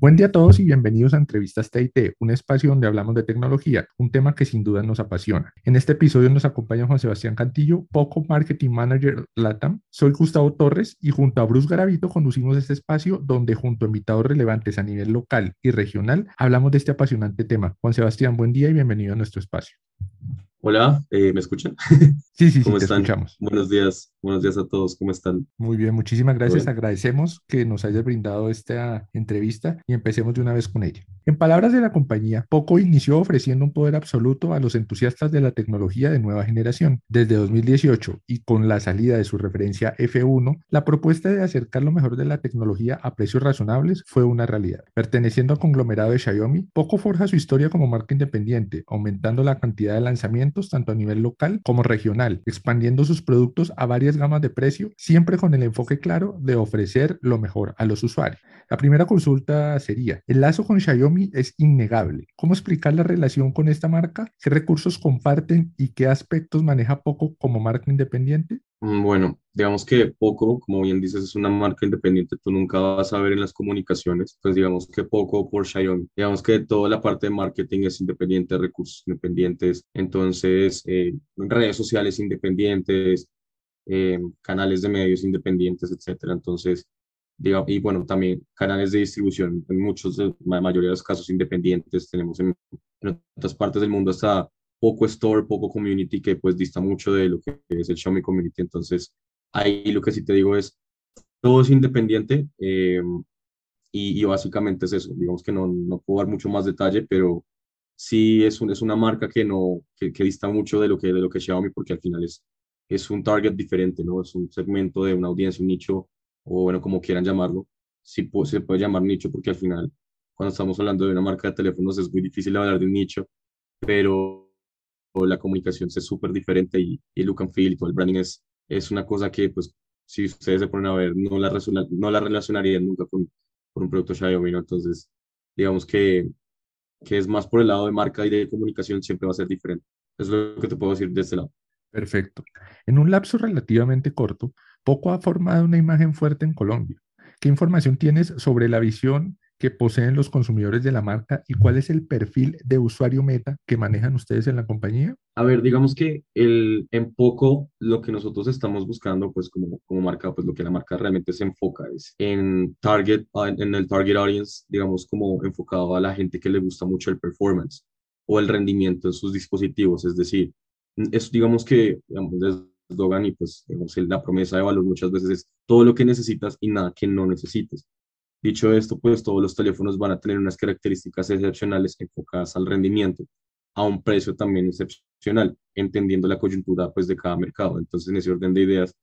Buen día a todos y bienvenidos a Entrevistas TIT, un espacio donde hablamos de tecnología, un tema que sin duda nos apasiona. En este episodio nos acompaña Juan Sebastián Cantillo, Poco Marketing Manager LATAM. Soy Gustavo Torres y junto a Bruce Garavito conducimos este espacio donde junto a invitados relevantes a nivel local y regional hablamos de este apasionante tema. Juan Sebastián, buen día y bienvenido a nuestro espacio. Hola, eh, ¿me escuchan? Sí, sí, ¿Cómo sí, te están? escuchamos. Buenos días, buenos días a todos, ¿cómo están? Muy bien, muchísimas gracias. Bueno. Agradecemos que nos hayas brindado esta entrevista y empecemos de una vez con ella. En palabras de la compañía, Poco inició ofreciendo un poder absoluto a los entusiastas de la tecnología de nueva generación. Desde 2018 y con la salida de su referencia F1, la propuesta de acercar lo mejor de la tecnología a precios razonables fue una realidad. Perteneciendo al conglomerado de Xiaomi, Poco forja su historia como marca independiente, aumentando la cantidad de lanzamientos tanto a nivel local como regional, expandiendo sus productos a varias gamas de precio, siempre con el enfoque claro de ofrecer lo mejor a los usuarios. La primera consulta sería, el lazo con Xiaomi es innegable. ¿Cómo explicar la relación con esta marca? ¿Qué recursos comparten y qué aspectos maneja Poco como marca independiente? Mm, Bueno, digamos que Poco, como bien dices, es una marca independiente, tú nunca vas a ver en las comunicaciones, pues digamos que Poco por Xiaomi, digamos que toda la parte de marketing es independiente, recursos independientes, entonces eh, redes sociales independientes, eh, canales de medios independientes, etcétera, entonces, diga- y bueno, también canales de distribución, en muchos, de la mayoría de los casos independientes, tenemos en, en otras partes del mundo hasta poco store, poco community, que pues dista mucho de lo que es el Xiaomi community. Entonces, ahí lo que sí te digo es, todo es independiente eh, y, y básicamente es eso. Digamos que no, no puedo dar mucho más detalle, pero sí es, un, es una marca que, no, que, que dista mucho de lo que, de lo que Xiaomi, porque al final es, es un target diferente, ¿no? Es un segmento de una audiencia, un nicho, o bueno, como quieran llamarlo. Sí pu- se puede llamar nicho porque al final, cuando estamos hablando de una marca de teléfonos, es muy difícil hablar de un nicho, pero la comunicación es súper diferente y, y look and feel y todo el branding es, es una cosa que, pues, si ustedes se ponen a ver, no la, no la relacionarían nunca con, con un producto Xiaomi, ¿no? Entonces, digamos que, que es más por el lado de marca y de comunicación, siempre va a ser diferente. Es lo que te puedo decir de este lado. Perfecto. En un lapso relativamente corto, Poco ha formado una imagen fuerte en Colombia. ¿Qué información tienes sobre la visión que poseen los consumidores de la marca y cuál es el perfil de usuario meta que manejan ustedes en la compañía? A ver, digamos que el, en poco lo que nosotros estamos buscando, pues como, como marca, pues lo que la marca realmente se enfoca es en target, en el target audience, digamos como enfocado a la gente que le gusta mucho el performance o el rendimiento en sus dispositivos. Es decir, es digamos que, digamos, el eslogan y pues digamos, la promesa de valor muchas veces es todo lo que necesitas y nada que no necesites. Dicho esto, pues todos los teléfonos van a tener unas características excepcionales enfocadas al rendimiento a un precio también excepcional, entendiendo la coyuntura pues de cada mercado. Entonces, en ese orden de ideas,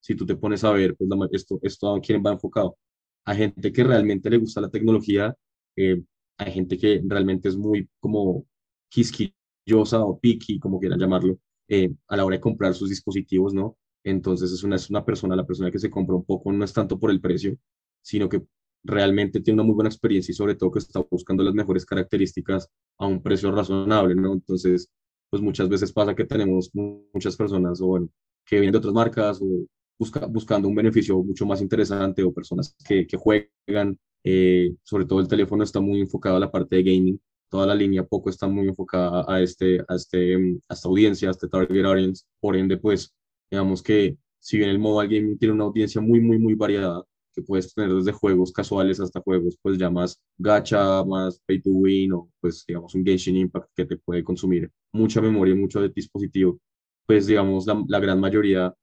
si tú te pones a ver, pues esto, esto a quién va enfocado. A gente que realmente le gusta la tecnología, eh, hay gente que realmente es muy como quisquillosa o picky, como quieran llamarlo, eh, a la hora de comprar sus dispositivos, ¿no? Entonces es una, es una persona, la persona que se compra un poco no es tanto por el precio, sino que realmente tiene una muy buena experiencia y sobre todo que está buscando las mejores características a un precio razonable, ¿no? Entonces, pues muchas veces pasa que tenemos mu- muchas personas o que vienen de otras marcas o busca, buscando un beneficio mucho más interesante o personas que, que juegan, eh, sobre todo el teléfono está muy enfocado a la parte de gaming, toda la línea poco está muy enfocada a, este, a, este, mm, a esta audiencia, a este target audience, por ende, pues digamos que si bien el mobile gaming tiene una audiencia muy, muy, muy variada, que puedes tener desde juegos casuales hasta juegos pues ya más gacha, más pay to win o pues digamos un Genshin Impact que te puede consumir mucha memoria mucho de dispositivo, pues digamos la, la gran mayoría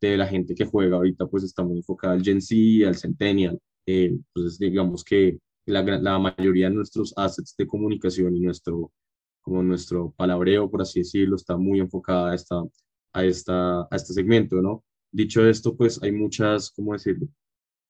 de la gente que juega ahorita pues está muy enfocada al Gen Z, al Centennial, eh, entonces digamos que la, la mayoría de nuestros assets de comunicación y nuestro, como nuestro palabreo, por así decirlo, está muy enfocada a, esta, a, esta, a este segmento, ¿no? Dicho esto, pues hay muchas, ¿cómo decirlo?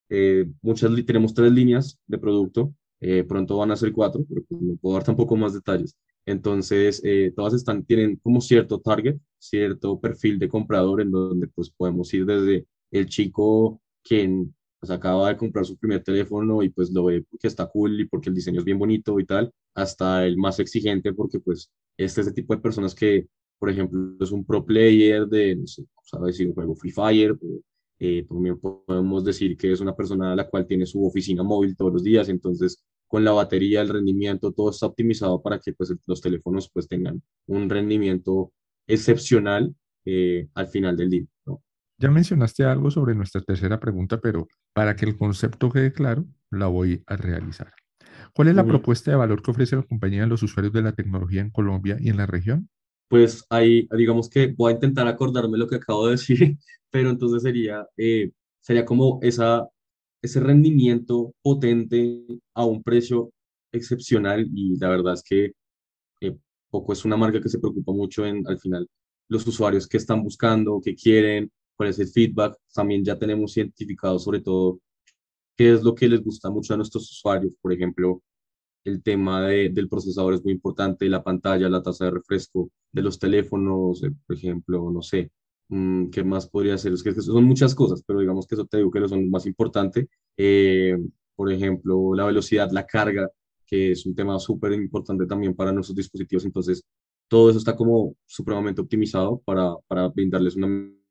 Eh, muchas, tenemos tres líneas de producto, eh, pronto van a ser cuatro, pero pues no puedo dar tampoco más detalles. Entonces, eh, todas están, tienen como cierto target, cierto perfil de comprador en donde pues podemos ir desde el chico que pues, acaba de comprar su primer teléfono y pues lo ve porque está cool y porque el diseño es bien bonito y tal, hasta el más exigente porque pues este es el tipo de personas que, por ejemplo, es un pro player de, no sé, sabes decir, un juego Free Fire, eh, también podemos decir que es una persona a la cual tiene su oficina móvil todos los días, entonces con la batería, el rendimiento, todo está optimizado para que pues, los teléfonos pues, tengan un rendimiento excepcional eh, al final del día. ¿no? Ya mencionaste algo sobre nuestra tercera pregunta, pero para que el concepto quede claro, la voy a realizar. ¿Cuál es la propuesta de valor que ofrece la compañía a los usuarios de la tecnología en Colombia y en la región? Pues ahí, digamos que voy a intentar acordarme lo que acabo de decir, pero entonces sería, eh, sería como esa, ese rendimiento potente a un precio excepcional y la verdad es que eh, Poco es una marca que se preocupa mucho en, al final, los usuarios que están buscando, que quieren, cuál es el feedback. También ya tenemos identificado sobre todo qué es lo que les gusta mucho a nuestros usuarios. Por ejemplo, el tema de, del procesador es muy importante, la pantalla, la tasa de refresco de los teléfonos, eh, por ejemplo, no sé, mm, ¿qué más podría ser? Es que, son muchas cosas, pero digamos que eso te digo que lo son más importante. Eh, por ejemplo, la velocidad, la carga, que es un tema súper importante también para nuestros dispositivos. Entonces, todo eso está como supremamente optimizado para, para brindarles una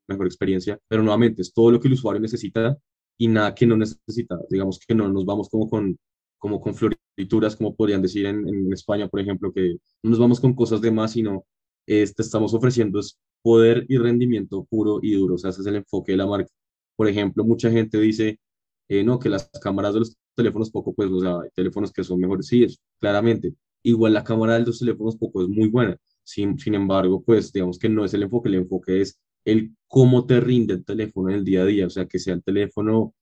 mejor experiencia, pero nuevamente es todo lo que el usuario necesita y nada que no necesita. Digamos que no nos vamos como con, como con florituras, como podrían decir en, en España, por ejemplo, que no nos vamos con cosas de más, sino este, estamos ofreciendo es poder y rendimiento puro y duro. O sea, ese es el enfoque de la marca. Por ejemplo, mucha gente dice, eh, no, que las cámaras de los teléfonos poco, pues, o sea, hay teléfonos que son mejores, sí, es, claramente. Igual la cámara de los teléfonos poco es muy buena. Sin, sin embargo, pues, digamos que no es el enfoque, el enfoque es el cómo te rinde el teléfono en el día a día, o sea, que sea el teléfono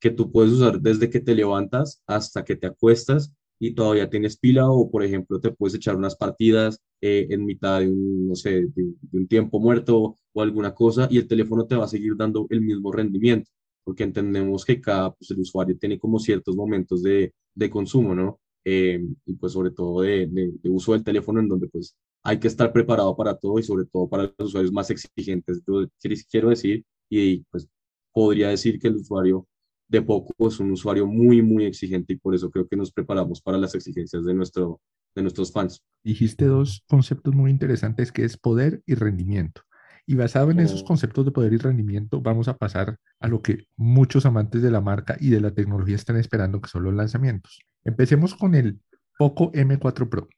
que tú puedes usar desde que te levantas hasta que te acuestas y todavía tienes pila o, por ejemplo, te puedes echar unas partidas eh, en mitad de un, no sé, de, un tiempo muerto o alguna cosa y el teléfono te va a seguir dando el mismo rendimiento, porque entendemos que cada, pues, el usuario tiene como ciertos momentos de, de consumo, ¿no? Eh, y pues sobre todo de, de, uso del teléfono en donde pues hay que estar preparado para todo y sobre todo para los usuarios más exigentes. Yo quiero decir, y pues podría decir que el usuario de poco es un usuario muy, muy exigente y por eso creo que nos preparamos para las exigencias de, nuestro, de nuestros fans. Dijiste dos conceptos muy interesantes que es poder y rendimiento. Y basado en esos conceptos de poder y rendimiento, vamos a pasar a lo que muchos amantes de la marca y de la tecnología están esperando, que son los lanzamientos. Empecemos con el Poco M4 Pro.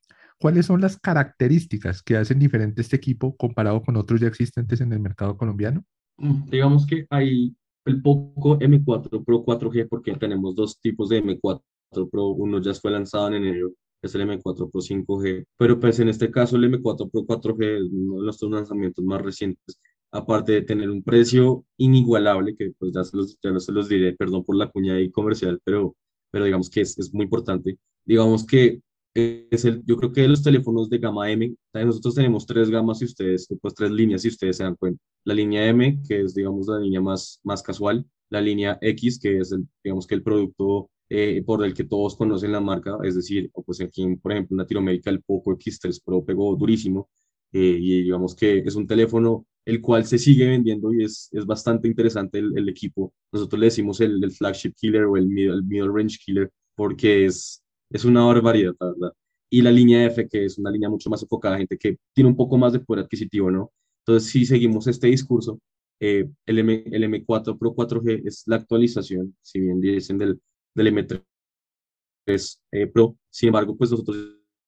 ¿Cuáles son las características que hacen diferente este equipo comparado con otros ya existentes en el mercado colombiano? Mm, digamos que hay el Poco M4 Pro 4G porque tenemos dos tipos de M4 Pro. Uno ya fue lanzado en enero, es el M4 Pro 5G, pero pues en este caso el M4 Pro 4G es uno de nuestros lanzamientos más recientes. Aparte de tener un precio inigualable, que pues ya se los, ya se los diré, perdón por la cuña ahí comercial, pero, pero digamos que es, es muy importante. Digamos que es el, yo creo que los teléfonos de gama M, nosotros tenemos tres gamas y ustedes, pues tres líneas si ustedes se dan cuenta. La línea M, que es digamos la línea más, más casual, la línea X, que es el, digamos que el producto eh, por el que todos conocen la marca, es decir, pues aquí por ejemplo en Latinoamérica el Poco X3 Pro pegó durísimo eh, y digamos que es un teléfono el cual se sigue vendiendo y es, es bastante interesante el, el equipo. Nosotros le decimos el, el flagship killer o el middle, el middle range killer porque es es una barbaridad, la verdad. Y la línea F, que es una línea mucho más enfocada a gente que tiene un poco más de poder adquisitivo, ¿no? Entonces, si seguimos este discurso, eh, el, M, el M4 Pro 4G es la actualización, si bien dicen del, del M3 eh, Pro, sin embargo, pues nosotros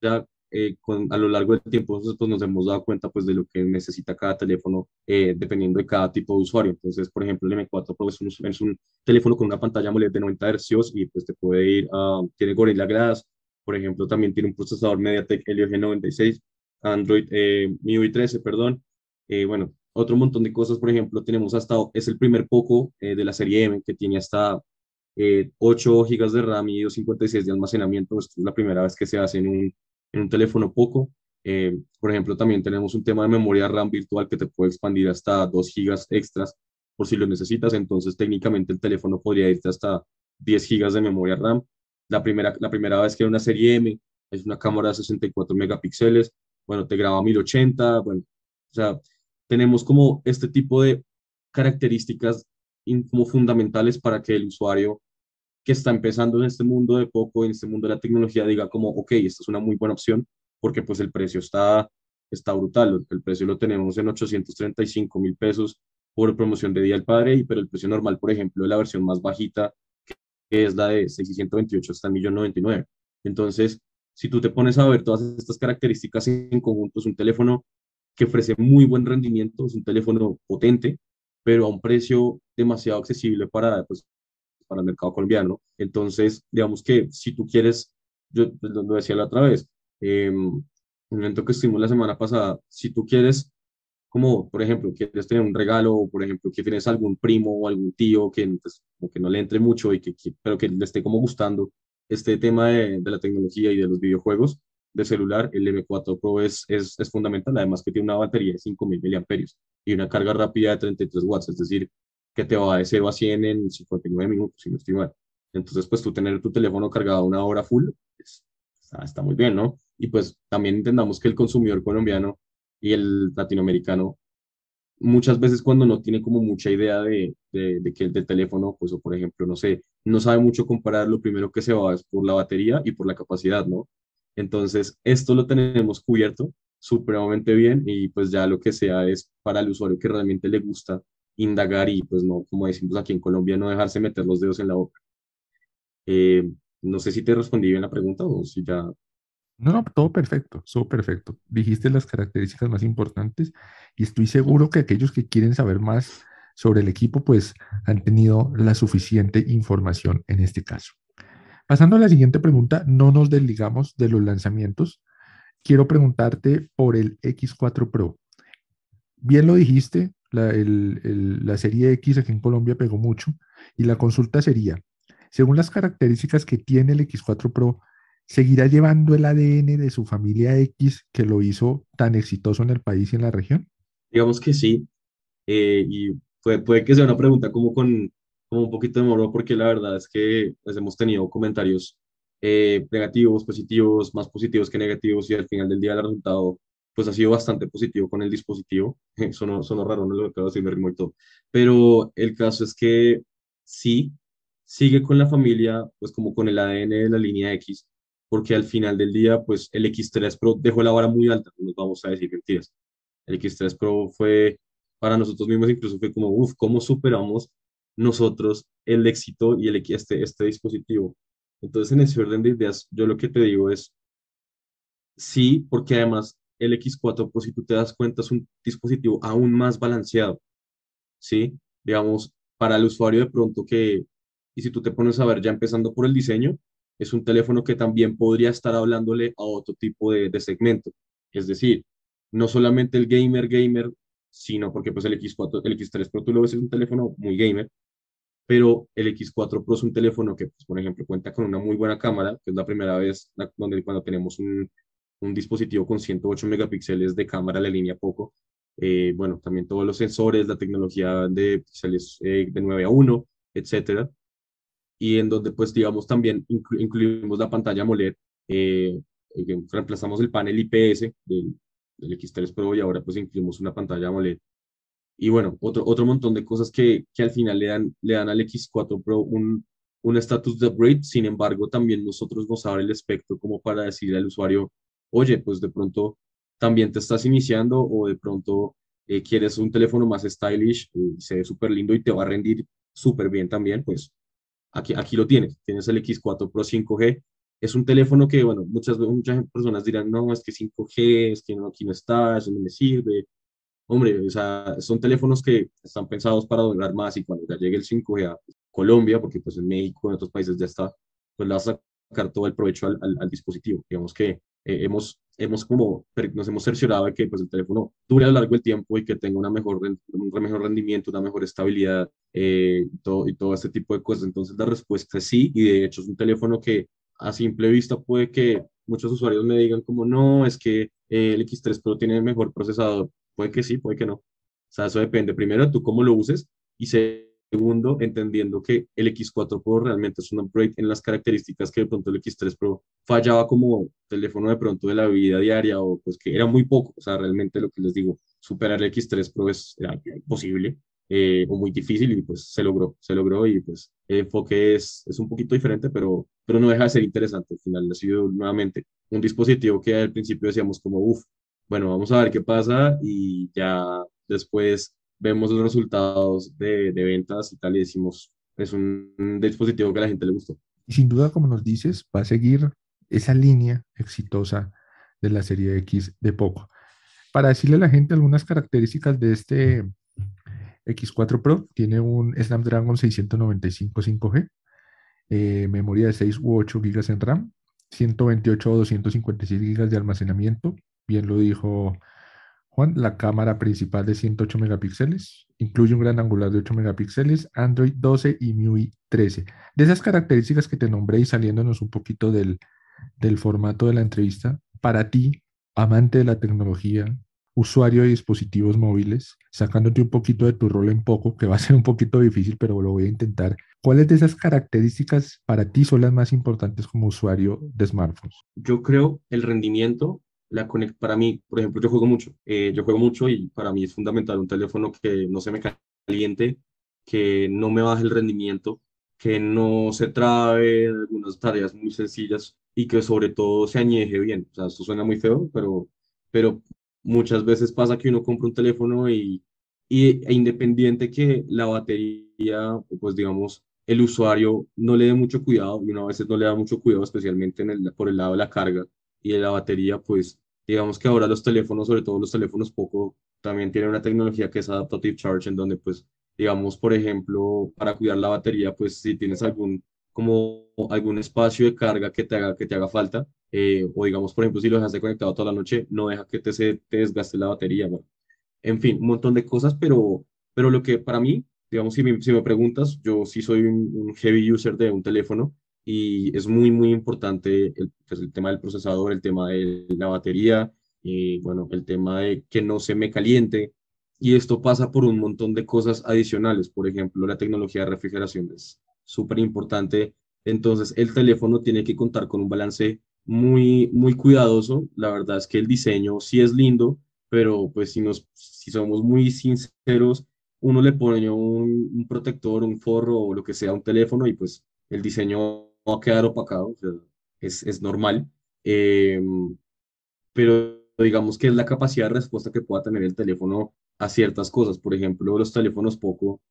ya eh, con, a lo largo del tiempo pues nos hemos dado cuenta pues de lo que necesita cada teléfono eh, dependiendo de cada tipo de usuario. Entonces, por ejemplo, el M4 Pro es un, es un teléfono con una pantalla AMOLED de 90 Hz y pues te puede ir a, tiene Gorilla Glass, por ejemplo, también tiene un procesador MediaTek Helio G96, Android eh, MIUI 13, perdón. Eh, bueno, otro montón de cosas, por ejemplo, tenemos hasta, es el primer Poco de la serie M que tiene hasta 8 GB de RAM y 256 de almacenamiento. Esto es la primera vez que se hace en un en un teléfono poco. Eh, por ejemplo, también tenemos un tema de memoria RAM virtual que te puede expandir hasta 2 GB extras por si lo necesitas. Entonces, técnicamente el teléfono podría irte hasta 10 GB de memoria RAM. La primera, la primera vez que era una serie M, es una cámara de 64 megapíxeles, bueno, te graba 1080, bueno, o sea, tenemos como este tipo de características como fundamentales para que el usuario que está empezando en este mundo de poco, en este mundo de la tecnología, diga como, ok, esta es una muy buena opción, porque pues el precio está, está brutal. El precio lo tenemos en 835 mil pesos por promoción de Día del Padre, y, pero el precio normal, por ejemplo, de la versión más bajita, que es la de 628, está en 1.099. Entonces, si tú te pones a ver todas estas características en conjunto, es un teléfono que ofrece muy buen rendimiento, es un teléfono potente, pero a un precio demasiado accesible para, pues, para el mercado colombiano. Entonces, digamos que si tú quieres, yo pues, lo decía la otra vez, eh, un evento que estuvimos la semana pasada, si tú quieres, como por ejemplo, quieres tener un regalo, o por ejemplo, que tienes algún primo o algún tío que, pues, que no le entre mucho, y que, pero que le esté como gustando este tema de, de, la tecnología y de los videojuegos de celular, el M4 Pro es, es, es fundamental, además que tiene una batería de 5000 mAh y una carga rápida de 33 watts, es decir, que te va de 0 a 100 en 59 minutos, si no estoy mal. Entonces, pues tú tener tu teléfono cargado una hora full, pues, está, está, muy bien, ¿no? Y pues también entendamos que el consumidor colombiano y el latinoamericano, muchas veces cuando no tiene como mucha idea de, de, de que el teléfono, pues o por ejemplo, no sé, no sabe mucho comparar, lo primero que se va es por la batería y por la capacidad, ¿no? Entonces, esto lo tenemos cubierto supremamente bien y pues ya lo que sea es para el usuario que realmente le gusta indagar y pues no, como decimos aquí en Colombia, no dejarse meter los dedos en la boca. Eh, no sé si te respondí bien la pregunta o si ya... No, no, todo perfecto, todo perfecto. Dijiste las características más importantes y estoy seguro que aquellos que quieren saber más sobre el equipo, pues han tenido la suficiente información en este caso. Pasando a la siguiente pregunta, no nos desligamos de los lanzamientos. Quiero preguntarte por el X4 Pro. Bien lo dijiste, la, el, el, la serie X aquí en Colombia pegó mucho y la consulta sería, según las características que tiene el X4 Pro, ¿seguirá llevando el ADN de su familia X que lo hizo tan exitoso en el país y en la región? Digamos que sí, eh, y puede, puede, que sea una pregunta como con como un poquito de morro, porque la verdad es que pues, hemos tenido comentarios eh, negativos, positivos, más positivos que negativos, y al final del día el resultado pues ha sido bastante positivo con el dispositivo. Sonó, sonó raro, no lo acabo de decir muy todo. Pero el caso es que sí, sigue con la familia, pues como con el ADN de la línea X, porque al final del día, pues el X3 Pro dejó la vara muy alta, no nos vamos a decir mentiras. El X3 Pro fue, para nosotros mismos incluso fue como, uff, ¿cómo superamos nosotros el éxito y el, este, este dispositivo? Entonces, en ese orden de ideas, yo lo que te digo es, sí, porque además el X4 Pro, si tú te das cuenta, es un dispositivo aún más balanceado, ¿sí? Digamos, para el usuario de pronto que, y si tú te pones a ver ya empezando por el diseño, es un teléfono que también podría estar hablándole a otro tipo de, de segmento. Es decir, no solamente el gamer gamer, sino porque pues el X4, el X3 Pro tú lo ves es un teléfono muy gamer, pero el X4 Pro es un teléfono que, pues, por ejemplo, cuenta con una muy buena cámara, que es la primera vez donde, cuando tenemos un, un dispositivo con 108 megapíxeles de cámara la línea poco. Eh, bueno, también todos los sensores, la tecnología de píxeles eh, de 9 a 1, etcétera. Y en donde, pues, digamos, también inclu incluimos la pantalla AMOLED, eh, reemplazamos el panel IPS del, del, X3 Pro y ahora, pues, incluimos una pantalla AMOLED. Y bueno, otro, otro montón de cosas que, que al final le dan, le dan al X4 Pro un, un estatus de upgrade, sin embargo, también nosotros nos abre el espectro como para decirle al usuario, oye, pues de pronto también te estás iniciando o de pronto eh, quieres un teléfono más stylish y se ve súper lindo y te va a rendir súper bien también, pues aquí, aquí lo tienes. Tienes el X4 Pro 5G. Es un teléfono que, bueno, muchas, muchas personas dirán, no, es que 5G, es que no, aquí no está, eso no me sirve. Hombre, o sea, son teléfonos que están pensados para durar más y cuando ya llegue el 5G a Colombia, porque pues en México, en otros países ya está, pues le vas a sacar todo el provecho al, al, al dispositivo. Digamos que eh, hemos, hemos como, nos hemos cerciorado de que pues, el teléfono dure a lo largo del tiempo y que tenga una mejor, un mejor rendimiento, una mejor estabilidad eh, todo, y todo este tipo de cosas. Entonces la respuesta es sí y de hecho es un teléfono que a simple vista puede que muchos usuarios me digan como no, es que eh, el X3 Pro tiene mejor procesador. Puede que sí, puede que no. O sea, eso depende primero de tú cómo lo uses y se Segundo, entendiendo que el X4 Pro realmente es un upgrade en las características que de pronto el X3 Pro fallaba como teléfono de pronto de la vida diaria o pues que era muy poco. O sea, realmente lo que les digo, superar el X3 Pro es era imposible eh, o muy difícil y pues se logró, se logró y pues el enfoque es, es un poquito diferente, pero, pero no deja de ser interesante. Al final ha sido nuevamente un dispositivo que al principio decíamos como, uff, bueno, vamos a ver qué pasa y ya después vemos los resultados de, de ventas y tal y decimos, es un, un dispositivo que a la gente le gustó. Y sin duda, como nos dices, va a seguir esa línea exitosa de la serie X de poco. Para decirle a la gente algunas características de este X4 Pro, tiene un Snapdragon 695 5G, eh, memoria de 6 u 8 GB en RAM, 128 o 256 GB de almacenamiento, bien lo dijo Juan, la cámara principal de 108 megapíxeles, incluye un gran angular de 8 megapíxeles, Android 12 y MIUI 13. De esas características que te nombré y saliéndonos un poquito del, del formato de la entrevista, para ti, amante de la tecnología, usuario de dispositivos móviles, sacándote un poquito de tu rol en poco, que va a ser un poquito difícil, pero lo voy a intentar. ¿Cuáles de esas características para ti son las más importantes como usuario de smartphones? Yo creo el rendimiento, la para mí, por ejemplo, yo juego mucho, eh, yo juego mucho y para mí es fundamental un teléfono que no se me caliente, que no me baje el rendimiento, que no se trabe algunas tareas muy sencillas y que sobre todo se añeje bien. O sea, esto suena muy feo, pero, pero Muchas veces pasa que uno compra un teléfono y, y e independiente que la batería, pues digamos, el usuario no le dé mucho cuidado y uno a veces no le da mucho cuidado, especialmente en el, por el lado de la carga y de la batería, pues digamos que ahora los teléfonos, sobre todo los teléfonos poco, también tienen una tecnología que es Adaptive Charge, en donde pues, digamos, por ejemplo, para cuidar la batería, pues si tienes algún como algún espacio de carga que te haga, que te haga falta, eh, o digamos, por ejemplo, si lo dejaste conectado toda la noche, no deja que te, se, te desgaste la batería, bueno. En fin, un montón de cosas, pero, pero lo que para mí, digamos, si me, si me preguntas, yo sí soy un, heavy user de un teléfono y es muy, muy importante el, pues, el tema del procesador, el tema de la batería, y bueno, el tema de que no se me caliente. Y esto pasa por un montón de cosas adicionales, por ejemplo, la tecnología de refrigeración es súper importante. Entonces, el teléfono tiene que contar con un balance muy, muy cuidadoso. La verdad es que el diseño sí es lindo, pero pues si, nos, si somos muy sinceros, uno le pone un, protector, un forro o lo que sea un teléfono y pues el diseño va a quedar opacado, es, es, normal. Em, pero digamos que es la capacidad de respuesta que pueda tener el teléfono a ciertas cosas. Por ejemplo, los teléfonos poco,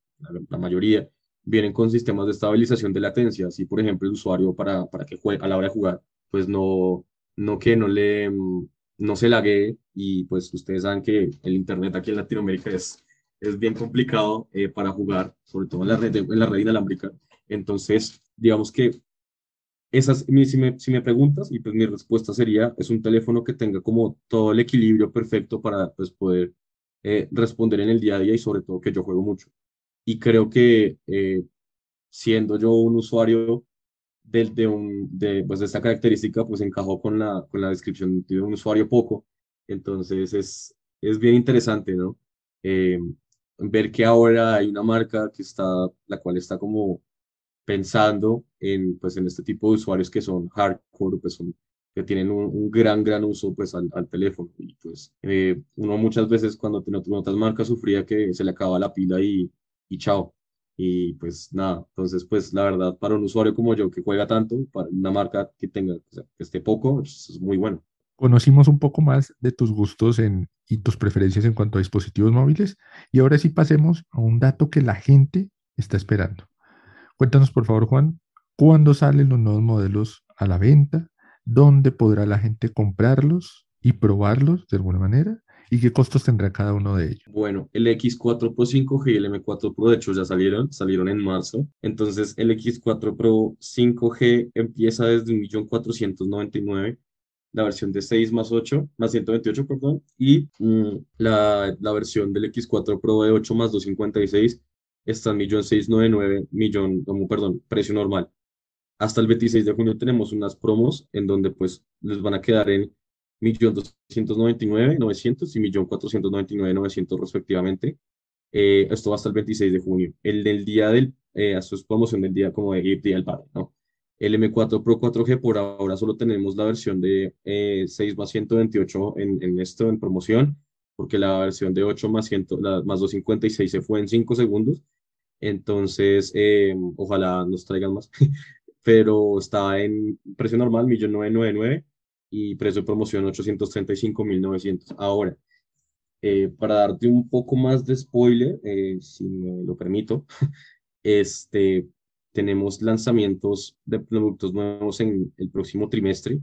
la mayoría, vienen con sistemas de estabilización de latencia. Así, por ejemplo, el usuario para, para que juegue a la hora de jugar, pues no, no que no le no se lague y pues ustedes saben que el internet aquí en Latinoamérica es, es bien complicado eh, para jugar, sobre todo en la red, en la red inalámbrica. Entonces, digamos que esas, si me, si me preguntas, y pues mi respuesta sería, es un teléfono que tenga como todo el equilibrio perfecto para pues, poder eh, responder en el día a día y sobre todo que yo juego mucho y creo que eh, siendo yo un usuario de, de, un, de, pues de esta característica, pues encajó con la, con la descripción de un usuario poco. Entonces es, es bien interesante, ¿no? Eh, ver que ahora hay una marca que está, la cual está como pensando en, pues, en este tipo de usuarios que son hardcore, pues son, que tienen un, gran, gran uso pues, al, al teléfono. Y pues eh, uno muchas veces cuando tiene otras marcas sufría que se le acaba la pila y, y chao. Y pues nada, entonces pues la verdad para un usuario como yo que juega tanto, para una marca que tenga, que esté poco, pues, es muy bueno. Conocimos un poco más de tus gustos en, y tus preferencias en cuanto a dispositivos móviles y ahora sí pasemos a un dato que la gente está esperando. Cuéntanos por favor Juan, ¿cuándo salen los nuevos modelos a la venta? ¿Dónde podrá la gente comprarlos y probarlos de alguna manera? ¿Y qué costos tendrá cada uno de ellos? Bueno, el X4 Pro 5G y el M4 Pro, de hecho, ya salieron, salieron en marzo. Entonces, el X4 Pro 5G empieza desde 1.499.000 la versión de 6 más 8, más 128, perdón, y mm, la, la, versión del X4 Pro de 8 más 256 está en 1.699.000, millón, perdón, precio normal. Hasta el 26 de junio tenemos unas promos en donde pues les van a quedar en 1.299.900 y 1.499.900 respectivamente. Eh, esto va hasta el 26 de junio. El del día del, eh, esto es promoción del día como de Día del Padre, ¿no? El M4 Pro 4G por ahora solo tenemos la versión de eh, 6 más 128 en, en esto, en promoción, porque la versión de 8 más, 100, la, más 256 se fue en 5 segundos. Entonces, eh, ojalá nos traigan más. Pero está en precio normal, 1.999 y precio de promoción 835.900. Ahora, eh, para darte un poco más de spoiler, eh, si me lo permito, este, tenemos lanzamientos de productos nuevos en el próximo trimestre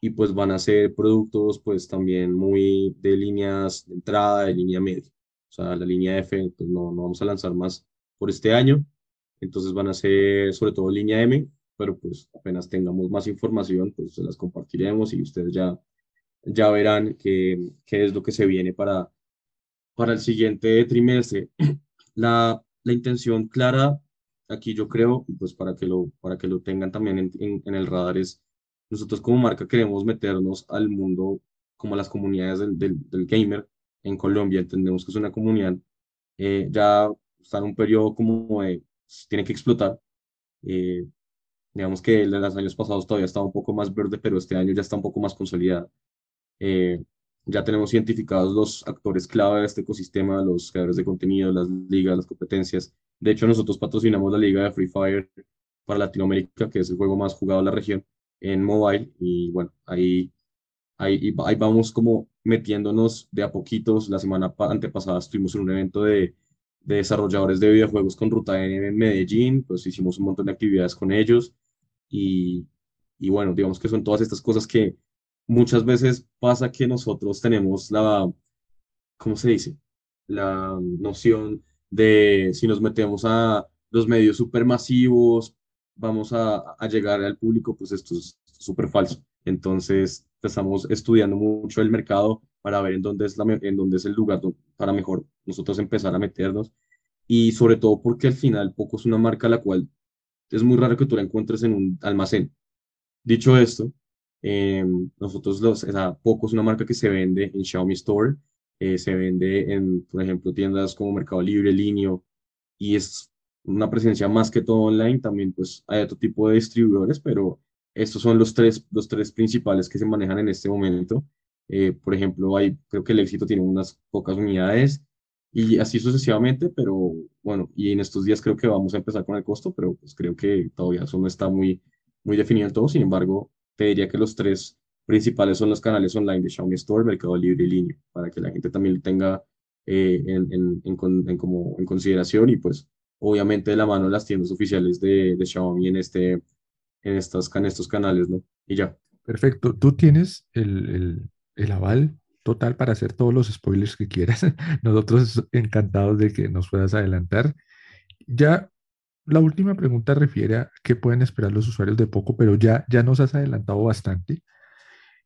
y pues van a ser productos pues también muy de líneas de entrada, de línea media. O sea, la línea F pues no, no vamos a lanzar más por este año. Entonces van a ser sobre todo línea M, pero pues apenas tengamos más información, pues se las compartiremos y ustedes ya, ya verán qué, qué es lo que se viene para, para el siguiente trimestre. La, la intención clara aquí yo creo, pues para que lo, para que lo tengan también en, en, el radar es, nosotros como marca queremos meternos al mundo, como las comunidades del, del, gamer en Colombia, entendemos que es una comunidad, eh, ya está en un periodo como de, tiene que explotar, eh, digamos que en los años pasados todavía estaba un poco más verde, pero este año ya está un poco más consolidada. Eh, ya tenemos identificados los actores clave de este ecosistema, los creadores de contenido, las ligas, las competencias. De hecho, nosotros patrocinamos la liga de Free Fire para Latinoamérica, que es el juego más jugado de la región en mobile. Y bueno, ahí, ahí, ahí vamos como metiéndonos de a poquitos. La semana antepasada estuvimos en un evento de, de desarrolladores de videojuegos con Ruta N en Medellín, pues hicimos un montón de actividades con ellos. Y, y bueno, digamos que son todas estas cosas que muchas veces pasa que nosotros tenemos la, ¿cómo se dice? La noción de si nos metemos a los medios supermasivos, vamos a, a llegar al público, pues esto es súper falso. Entonces, estamos estudiando mucho el mercado para ver en dónde es, la, en dónde es el lugar para mejor nosotros empezar a meternos. Y sobre todo porque al final Poco es una marca la cual es muy raro que tú la encuentres en un almacén. Dicho esto, eh, nosotros, los, o sea, Poco es una marca que se vende en Xiaomi Store, eh, se vende en, por ejemplo, tiendas como Mercado Libre, Linio, y es una presencia más que todo online. También, pues, hay otro tipo de distribuidores, pero estos son los tres, los tres principales que se manejan en este momento. Eh, por ejemplo, hay, creo que el éxito tiene unas pocas unidades y así sucesivamente, pero bueno, y en estos días creo que vamos a empezar con el costo, pero pues creo que todavía eso no está muy, muy definido en todo. Sin embargo, te diría que los tres principales son los canales online de Xiaomi Store, Mercado Libre y Línea, para que la gente también lo tenga eh, en, en, en, como, en consideración y pues obviamente de la mano las tiendas oficiales de, de Xiaomi en, este, en, estas, en estos canales, ¿no? Y ya. Perfecto. Tú tienes el, el, el aval total para hacer todos los spoilers que quieras. Nosotros encantados de que nos puedas adelantar. Ya la última pregunta refiere a qué pueden esperar los usuarios de poco, pero ya, ya nos has adelantado bastante.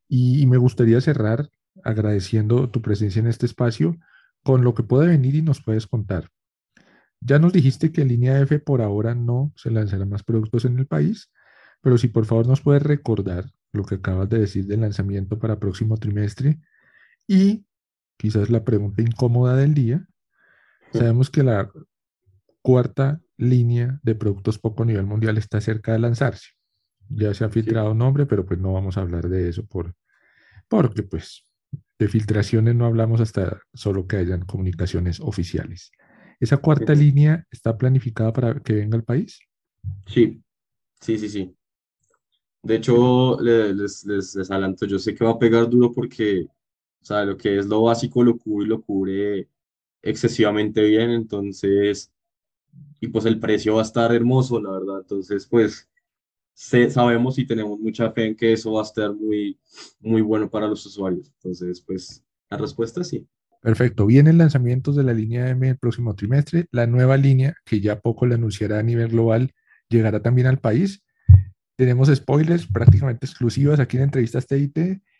Y, me gustaría cerrar agradeciendo tu presencia en este espacio con lo que puede venir y nos puedes contar. Ya nos dijiste que línea F por ahora no se lanzarán más productos en el país, pero si por favor nos puedes recordar lo que acabas de decir del lanzamiento para próximo trimestre y quizás la pregunta incómoda del día. Sabemos que la cuarta línea de productos poco a nivel mundial está cerca de lanzarse. Ya se ha filtrado nombre, pero pues no vamos a hablar de eso por, porque pues de filtraciones no hablamos hasta solo que hayan comunicaciones oficiales. ¿Esa cuarta línea está planificada para que venga al país? Sí, sí, sí, sí. De hecho, les, les, les adelanto, yo sé que va a pegar duro porque, o sea, lo que es lo básico lo cubre lo cubre excesivamente bien, entonces y pues el precio va a estar hermoso, la verdad. Entonces, pues sabemos y tenemos mucha fe en que eso va a estar muy, muy bueno para los usuarios. Entonces, pues la respuesta es sí. Perfecto. Vienen lanzamientos de la línea M el próximo trimestre. La nueva línea, que ya poco la anunciará a nivel global, llegará también al país. Tenemos spoilers prácticamente exclusivas aquí en Entrevistas TIT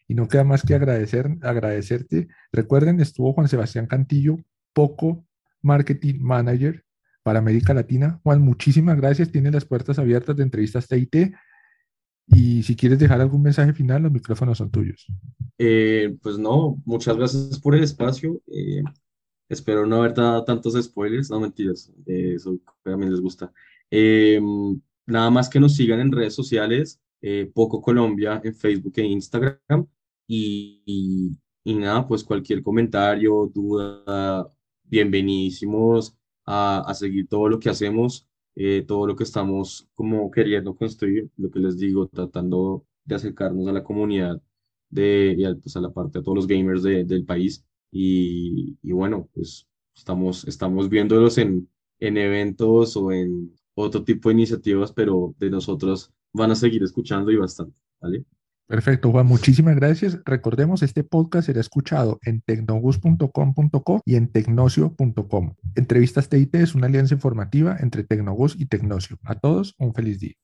y no queda más que agradecer, agradecerte. Recuerden, estuvo Juan Sebastián Cantillo, Poco Marketing Manager para América Latina. Juan, muchísimas gracias. Tienes las puertas abiertas de entrevistas TIT. Y si quieres dejar algún mensaje final, los micrófonos son tuyos. Eh, pues no, muchas gracias por el espacio. Eh, espero no haber dado tantos spoilers, no mentiras, eh, eso también les gusta. Nada más que nos sigan en redes sociales, Poco Colombia en Facebook e Instagram. Y, y nada, pues cualquier comentario, duda, bienvenidísimos a, seguir todo lo que hacemos, eh, todo lo que estamos como queriendo construir, lo que les digo, tratando de acercarnos a la comunidad de, y a, pues a la parte de todos los gamers del país. Y, y, bueno, pues estamos, estamos viéndolos en, en eventos o en, otro tipo de iniciativas, pero de nosotros van a seguir escuchando y bastante, ¿vale? Perfecto, Juan, muchísimas gracias. Recordemos, este podcast será escuchado en tecnogus.com.co y en tecnocio.com. Entrevistas TIT es una alianza informativa entre Tecnogus y Tecnocio. A todos, un feliz día.